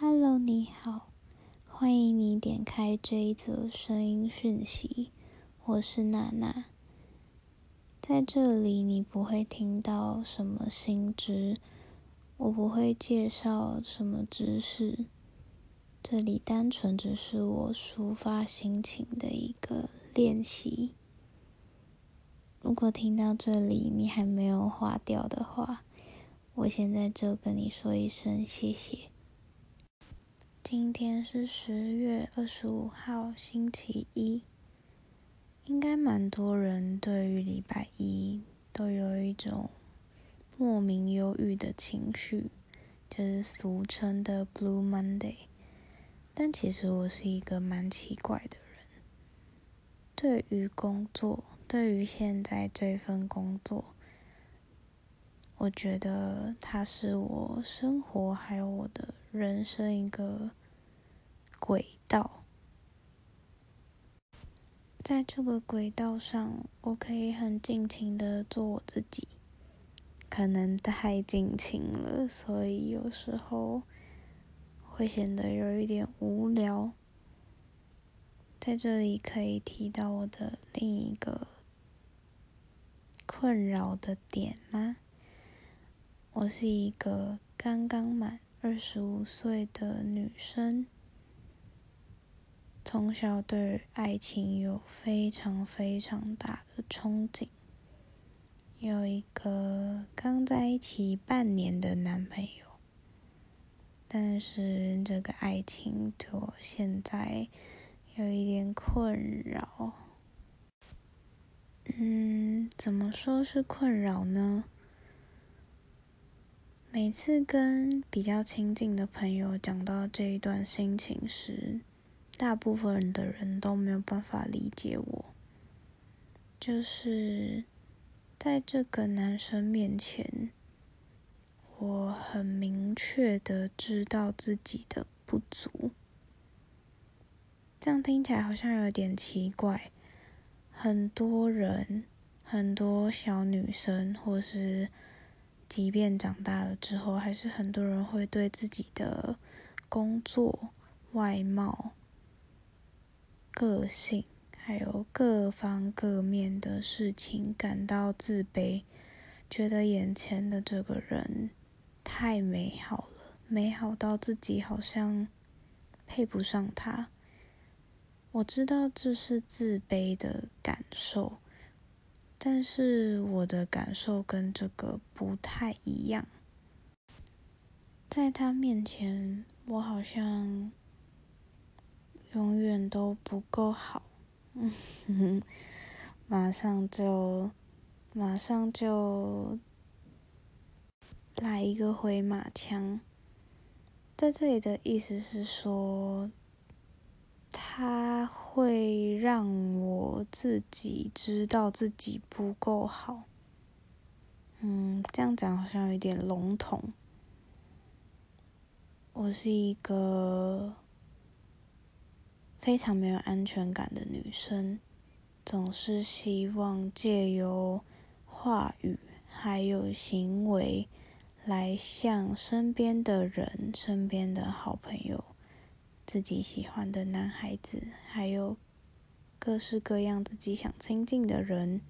Hello，你好，欢迎你点开这一则声音讯息。我是娜娜，在这里你不会听到什么新知，我不会介绍什么知识，这里单纯只是我抒发心情的一个练习。如果听到这里你还没有划掉的话，我现在就跟你说一声谢谢。今天是十月二十五号，星期一，应该蛮多人对于礼拜一都有一种莫名忧郁的情绪，就是俗称的 Blue Monday。但其实我是一个蛮奇怪的人，对于工作。对于现在这份工作，我觉得它是我生活还有我的人生一个轨道。在这个轨道上，我可以很尽情的做我自己，可能太尽情了，所以有时候会显得有一点无聊。在这里可以提到我的另一个。困扰的点吗？我是一个刚刚满二十五岁的女生，从小对爱情有非常非常大的憧憬，有一个刚在一起半年的男朋友，但是这个爱情对我现在有一点困扰。嗯，怎么说是困扰呢？每次跟比较亲近的朋友讲到这一段心情时，大部分的人都没有办法理解我。就是在这个男生面前，我很明确的知道自己的不足。这样听起来好像有点奇怪。很多人，很多小女生，或是即便长大了之后，还是很多人会对自己的工作、外貌、个性，还有各方各面的事情感到自卑，觉得眼前的这个人太美好了，美好到自己好像配不上他。我知道这是自卑的感受，但是我的感受跟这个不太一样。在他面前，我好像永远都不够好。马上就，马上就来一个回马枪。在这里的意思是说。他会让我自己知道自己不够好。嗯，这样讲好像有点笼统。我是一个非常没有安全感的女生，总是希望借由话语还有行为来向身边的人、身边的好朋友。自己喜欢的男孩子，还有各式各样自己想亲近的人，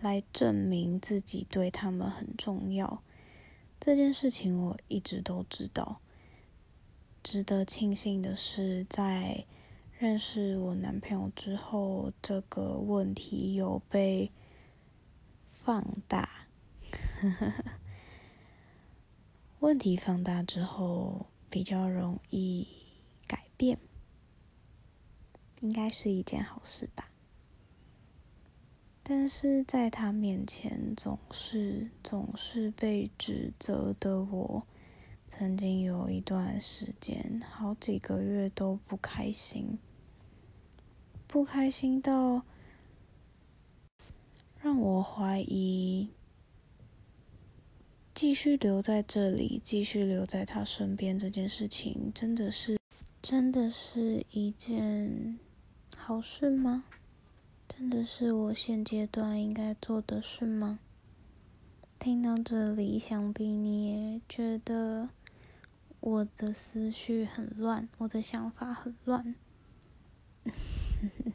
来证明自己对他们很重要。这件事情我一直都知道。值得庆幸的是，在认识我男朋友之后，这个问题有被放大。问题放大之后，比较容易改。变，应该是一件好事吧。但是在他面前，总是总是被指责的我，曾经有一段时间，好几个月都不开心，不开心到让我怀疑，继续留在这里，继续留在他身边这件事情，真的是。真的是一件好事吗？真的是我现阶段应该做的事吗？听到这里，想必你也觉得我的思绪很乱，我的想法很乱。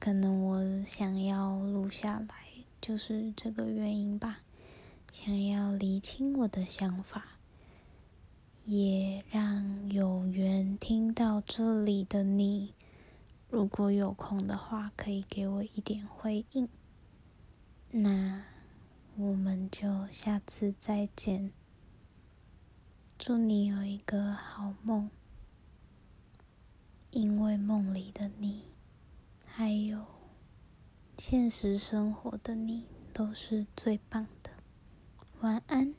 可能我想要录下来，就是这个原因吧。想要理清我的想法，也让有缘听到这里的你，如果有空的话，可以给我一点回应。那我们就下次再见。祝你有一个好梦，因为梦里的你。还有，现实生活的你都是最棒的。晚安。